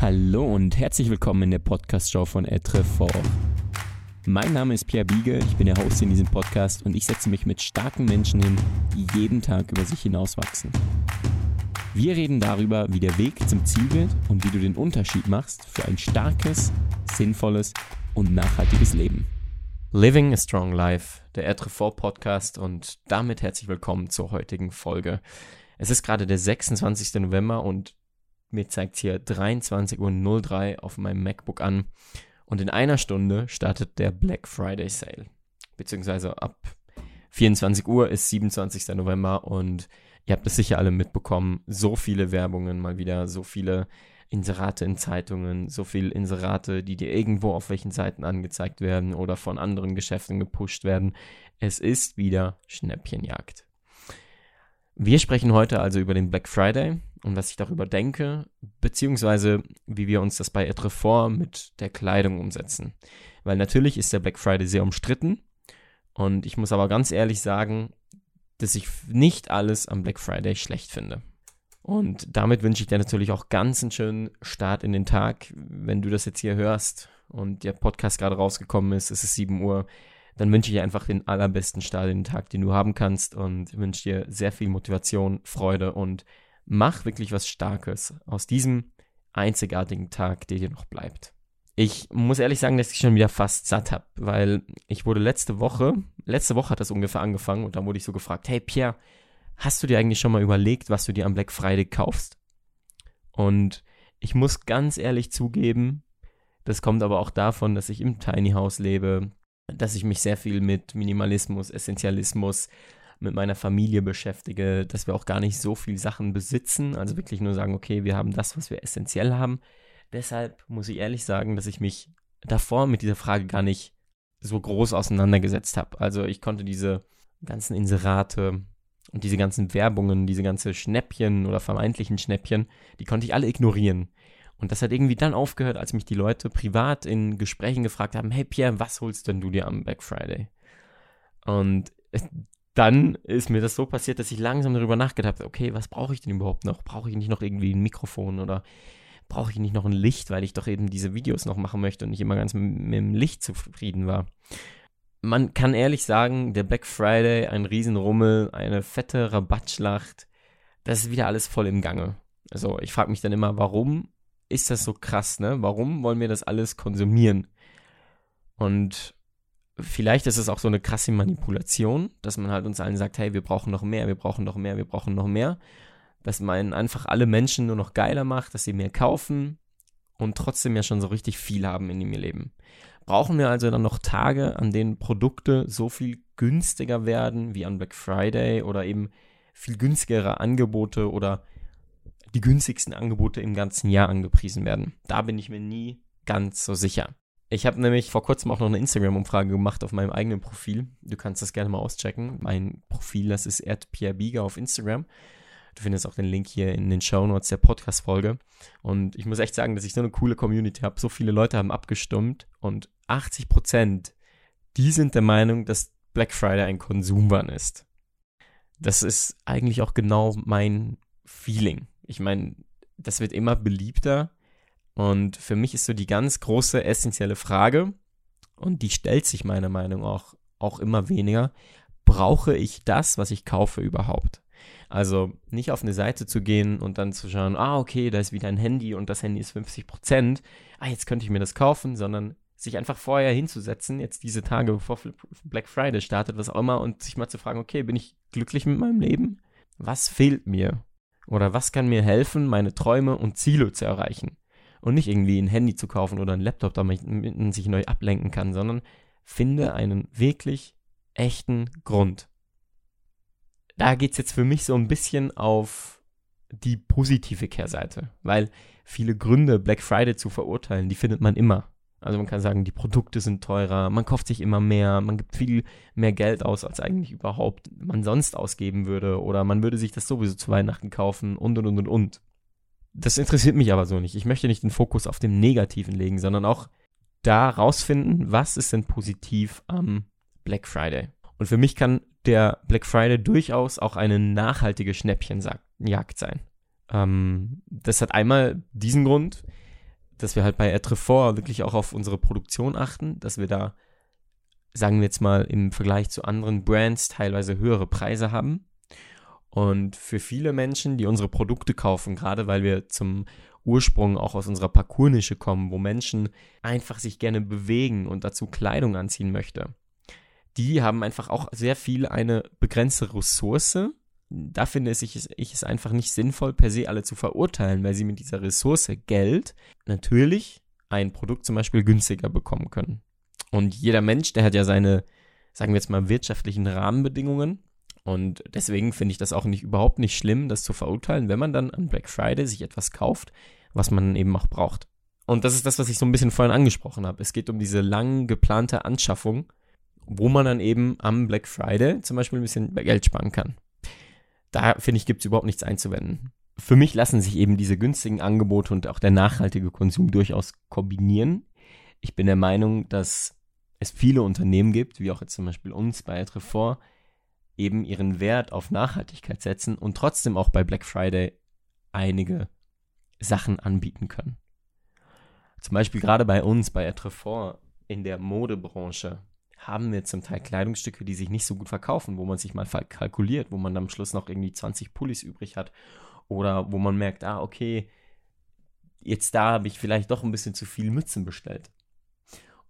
Hallo und herzlich willkommen in der Podcast-Show von Etrefort. Mein Name ist Pierre Biege, ich bin der Host in diesem Podcast und ich setze mich mit starken Menschen hin, die jeden Tag über sich hinauswachsen. Wir reden darüber, wie der Weg zum Ziel wird und wie du den Unterschied machst für ein starkes, sinnvolles und nachhaltiges Leben. Living a Strong Life, der Etrefort Podcast und damit herzlich willkommen zur heutigen Folge. Es ist gerade der 26. November und mir zeigt es hier 23.03 Uhr auf meinem MacBook an. Und in einer Stunde startet der Black Friday Sale. Beziehungsweise ab 24 Uhr ist 27. November und ihr habt es sicher alle mitbekommen. So viele Werbungen mal wieder, so viele Inserate in Zeitungen, so viele Inserate, die dir irgendwo auf welchen Seiten angezeigt werden oder von anderen Geschäften gepusht werden. Es ist wieder Schnäppchenjagd. Wir sprechen heute also über den Black Friday und was ich darüber denke, beziehungsweise wie wir uns das bei Etrefort mit der Kleidung umsetzen. Weil natürlich ist der Black Friday sehr umstritten und ich muss aber ganz ehrlich sagen, dass ich nicht alles am Black Friday schlecht finde. Und damit wünsche ich dir natürlich auch ganz einen schönen Start in den Tag. Wenn du das jetzt hier hörst und der Podcast gerade rausgekommen ist, es ist 7 Uhr, dann wünsche ich dir einfach den allerbesten Start in den Tag, den du haben kannst und wünsche dir sehr viel Motivation, Freude und mach wirklich was Starkes aus diesem einzigartigen Tag, der dir noch bleibt. Ich muss ehrlich sagen, dass ich schon wieder fast satt habe, weil ich wurde letzte Woche, letzte Woche hat das ungefähr angefangen und dann wurde ich so gefragt, hey Pierre, hast du dir eigentlich schon mal überlegt, was du dir am Black Friday kaufst? Und ich muss ganz ehrlich zugeben, das kommt aber auch davon, dass ich im Tiny House lebe, dass ich mich sehr viel mit Minimalismus, Essentialismus, mit meiner Familie beschäftige, dass wir auch gar nicht so viel Sachen besitzen, also wirklich nur sagen, okay, wir haben das, was wir essentiell haben. Deshalb muss ich ehrlich sagen, dass ich mich davor mit dieser Frage gar nicht so groß auseinandergesetzt habe. Also ich konnte diese ganzen Inserate und diese ganzen Werbungen, diese ganzen Schnäppchen oder vermeintlichen Schnäppchen, die konnte ich alle ignorieren. Und das hat irgendwie dann aufgehört, als mich die Leute privat in Gesprächen gefragt haben, hey Pierre, was holst denn du dir am Black Friday? Und dann ist mir das so passiert, dass ich langsam darüber nachgedacht habe, okay, was brauche ich denn überhaupt noch? Brauche ich nicht noch irgendwie ein Mikrofon oder brauche ich nicht noch ein Licht, weil ich doch eben diese Videos noch machen möchte und nicht immer ganz mit, mit dem Licht zufrieden war. Man kann ehrlich sagen, der Black Friday, ein Riesenrummel, eine fette Rabattschlacht, das ist wieder alles voll im Gange. Also ich frage mich dann immer, warum ist das so krass, ne? Warum wollen wir das alles konsumieren? Und vielleicht ist es auch so eine krasse Manipulation, dass man halt uns allen sagt, hey, wir brauchen noch mehr, wir brauchen noch mehr, wir brauchen noch mehr. Dass man einfach alle Menschen nur noch geiler macht, dass sie mehr kaufen und trotzdem ja schon so richtig viel haben in ihrem Leben. Brauchen wir also dann noch Tage, an denen Produkte so viel günstiger werden wie an Black Friday oder eben viel günstigere Angebote oder die günstigsten Angebote im ganzen Jahr angepriesen werden. Da bin ich mir nie ganz so sicher. Ich habe nämlich vor kurzem auch noch eine Instagram-Umfrage gemacht auf meinem eigenen Profil. Du kannst das gerne mal auschecken. Mein Profil, das ist Bieger auf Instagram. Du findest auch den Link hier in den Show Notes der Podcast-Folge. Und ich muss echt sagen, dass ich so eine coole Community habe. So viele Leute haben abgestimmt und 80 Prozent, die sind der Meinung, dass Black Friday ein Konsumwahn ist. Das ist eigentlich auch genau mein Feeling. Ich meine, das wird immer beliebter. Und für mich ist so die ganz große essentielle Frage, und die stellt sich meiner Meinung auch, auch immer weniger, brauche ich das, was ich kaufe überhaupt? Also nicht auf eine Seite zu gehen und dann zu schauen, ah, okay, da ist wieder ein Handy und das Handy ist 50 Prozent, ah, jetzt könnte ich mir das kaufen, sondern sich einfach vorher hinzusetzen, jetzt diese Tage, bevor Black Friday startet, was auch immer, und sich mal zu fragen, okay, bin ich glücklich mit meinem Leben? Was fehlt mir? Oder was kann mir helfen, meine Träume und Ziele zu erreichen? Und nicht irgendwie ein Handy zu kaufen oder ein Laptop, damit man sich neu ablenken kann, sondern finde einen wirklich echten Grund. Da geht es jetzt für mich so ein bisschen auf die positive Kehrseite, weil viele Gründe, Black Friday zu verurteilen, die findet man immer. Also man kann sagen, die Produkte sind teurer, man kauft sich immer mehr, man gibt viel mehr Geld aus, als eigentlich überhaupt man sonst ausgeben würde. Oder man würde sich das sowieso zu Weihnachten kaufen und und und und und. Das interessiert mich aber so nicht. Ich möchte nicht den Fokus auf dem Negativen legen, sondern auch da rausfinden, was ist denn positiv am Black Friday. Und für mich kann der Black Friday durchaus auch eine nachhaltige Schnäppchenjagd sein. Ähm, das hat einmal diesen Grund, dass wir halt bei Etrefort wirklich auch auf unsere Produktion achten, dass wir da, sagen wir jetzt mal, im Vergleich zu anderen Brands teilweise höhere Preise haben. Und für viele Menschen, die unsere Produkte kaufen, gerade weil wir zum Ursprung auch aus unserer Parkournische kommen, wo Menschen einfach sich gerne bewegen und dazu Kleidung anziehen möchte, die haben einfach auch sehr viel eine begrenzte Ressource. Da finde ich, ich es einfach nicht sinnvoll, per se alle zu verurteilen, weil sie mit dieser Ressource Geld natürlich ein Produkt zum Beispiel günstiger bekommen können. Und jeder Mensch, der hat ja seine, sagen wir jetzt mal, wirtschaftlichen Rahmenbedingungen. Und deswegen finde ich das auch nicht überhaupt nicht schlimm, das zu verurteilen, wenn man dann am Black Friday sich etwas kauft, was man eben auch braucht. Und das ist das, was ich so ein bisschen vorhin angesprochen habe. Es geht um diese lang geplante Anschaffung, wo man dann eben am Black Friday zum Beispiel ein bisschen Geld sparen kann. Da finde ich, gibt es überhaupt nichts einzuwenden. Für mich lassen sich eben diese günstigen Angebote und auch der nachhaltige Konsum durchaus kombinieren. Ich bin der Meinung, dass es viele Unternehmen gibt, wie auch jetzt zum Beispiel uns bei Etrefort, eben ihren Wert auf Nachhaltigkeit setzen und trotzdem auch bei Black Friday einige Sachen anbieten können. Zum Beispiel gerade bei uns, bei Etrefort in der Modebranche, haben wir zum Teil Kleidungsstücke, die sich nicht so gut verkaufen, wo man sich mal kalkuliert, wo man am Schluss noch irgendwie 20 Pullis übrig hat oder wo man merkt, ah, okay, jetzt da habe ich vielleicht doch ein bisschen zu viel Mützen bestellt.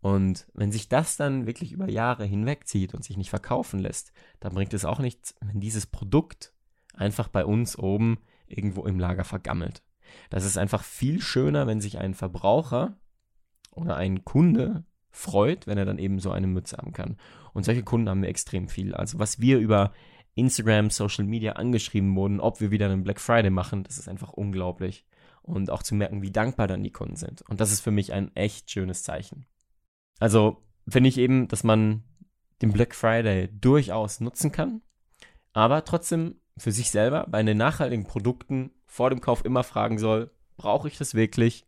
Und wenn sich das dann wirklich über Jahre hinwegzieht und sich nicht verkaufen lässt, dann bringt es auch nichts, wenn dieses Produkt einfach bei uns oben irgendwo im Lager vergammelt. Das ist einfach viel schöner, wenn sich ein Verbraucher oder ein Kunde freut, wenn er dann eben so eine Mütze haben kann. Und solche Kunden haben wir extrem viel. Also was wir über Instagram, Social Media angeschrieben wurden, ob wir wieder einen Black Friday machen, das ist einfach unglaublich. Und auch zu merken, wie dankbar dann die Kunden sind. Und das ist für mich ein echt schönes Zeichen. Also finde ich eben, dass man den Black Friday durchaus nutzen kann, aber trotzdem für sich selber bei den nachhaltigen Produkten vor dem Kauf immer fragen soll, brauche ich das wirklich?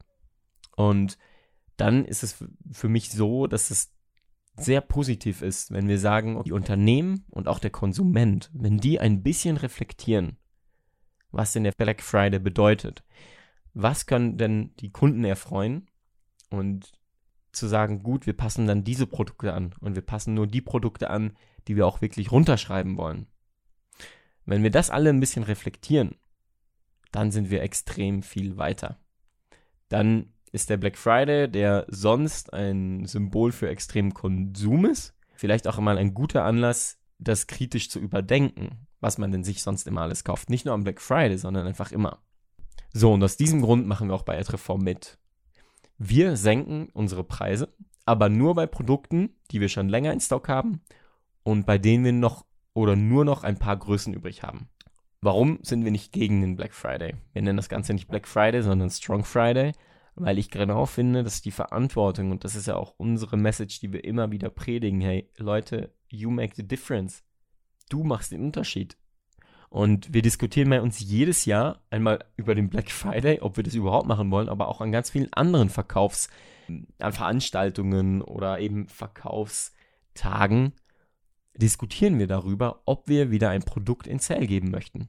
Und dann ist es für mich so, dass es sehr positiv ist, wenn wir sagen, die Unternehmen und auch der Konsument, wenn die ein bisschen reflektieren, was denn der Black Friday bedeutet, was können denn die Kunden erfreuen und zu sagen, gut, wir passen dann diese Produkte an und wir passen nur die Produkte an, die wir auch wirklich runterschreiben wollen. Wenn wir das alle ein bisschen reflektieren, dann sind wir extrem viel weiter. Dann ist der Black Friday, der sonst ein Symbol für extremen Konsum ist, vielleicht auch einmal ein guter Anlass, das kritisch zu überdenken, was man denn sich sonst immer alles kauft. Nicht nur am Black Friday, sondern einfach immer. So, und aus diesem Grund machen wir auch bei Adreform mit. Wir senken unsere Preise, aber nur bei Produkten, die wir schon länger in Stock haben und bei denen wir noch oder nur noch ein paar Größen übrig haben. Warum sind wir nicht gegen den Black Friday? Wir nennen das Ganze nicht Black Friday, sondern Strong Friday, weil ich genau finde, dass die Verantwortung, und das ist ja auch unsere Message, die wir immer wieder predigen, hey Leute, you make the difference. Du machst den Unterschied. Und wir diskutieren bei uns jedes Jahr einmal über den Black Friday, ob wir das überhaupt machen wollen, aber auch an ganz vielen anderen Verkaufs, an Veranstaltungen oder eben Verkaufstagen diskutieren wir darüber, ob wir wieder ein Produkt in Sale geben möchten.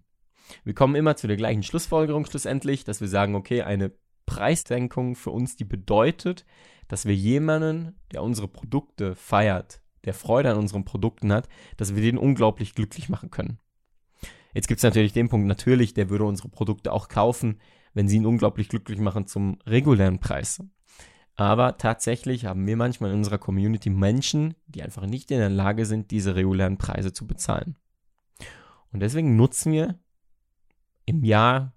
Wir kommen immer zu der gleichen Schlussfolgerung schlussendlich, dass wir sagen, okay, eine Preissenkung für uns, die bedeutet, dass wir jemanden, der unsere Produkte feiert, der Freude an unseren Produkten hat, dass wir den unglaublich glücklich machen können. Jetzt gibt es natürlich den Punkt, natürlich, der würde unsere Produkte auch kaufen, wenn sie ihn unglaublich glücklich machen zum regulären Preis. Aber tatsächlich haben wir manchmal in unserer Community Menschen, die einfach nicht in der Lage sind, diese regulären Preise zu bezahlen. Und deswegen nutzen wir im Jahr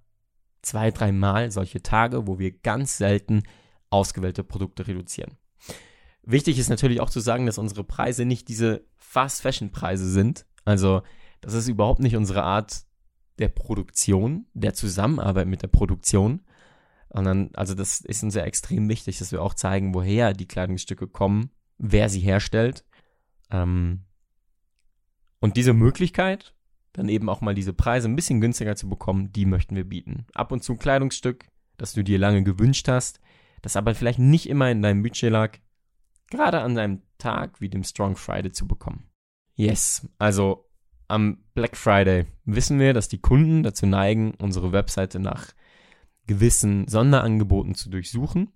zwei, dreimal solche Tage, wo wir ganz selten ausgewählte Produkte reduzieren. Wichtig ist natürlich auch zu sagen, dass unsere Preise nicht diese Fast Fashion Preise sind. Also das ist überhaupt nicht unsere Art der Produktion, der Zusammenarbeit mit der Produktion. Und also das ist uns ja extrem wichtig, dass wir auch zeigen, woher die Kleidungsstücke kommen, wer sie herstellt. Ähm, und diese Möglichkeit, dann eben auch mal diese Preise ein bisschen günstiger zu bekommen, die möchten wir bieten. Ab und zu ein Kleidungsstück, das du dir lange gewünscht hast, das aber vielleicht nicht immer in deinem Budget lag, gerade an einem Tag wie dem Strong Friday zu bekommen. Yes, also am Black Friday wissen wir, dass die Kunden dazu neigen, unsere Webseite nach gewissen Sonderangeboten zu durchsuchen.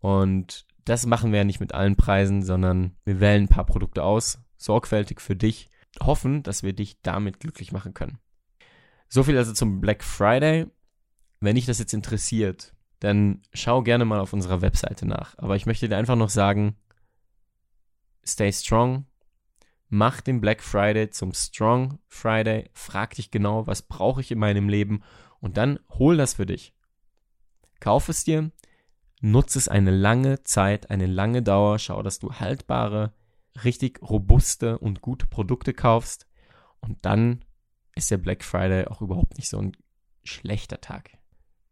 Und das machen wir ja nicht mit allen Preisen, sondern wir wählen ein paar Produkte aus, sorgfältig für dich, hoffen, dass wir dich damit glücklich machen können. So viel also zum Black Friday. Wenn dich das jetzt interessiert, dann schau gerne mal auf unserer Webseite nach. Aber ich möchte dir einfach noch sagen, stay strong, mach den Black Friday zum Strong Friday, frag dich genau, was brauche ich in meinem Leben? Und dann hol das für dich. Kauf es dir, nutze es eine lange Zeit, eine lange Dauer, schau, dass du haltbare, richtig robuste und gute Produkte kaufst. Und dann ist der Black Friday auch überhaupt nicht so ein schlechter Tag.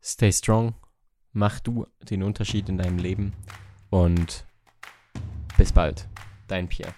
Stay strong, mach du den Unterschied in deinem Leben. Und bis bald, dein Pierre.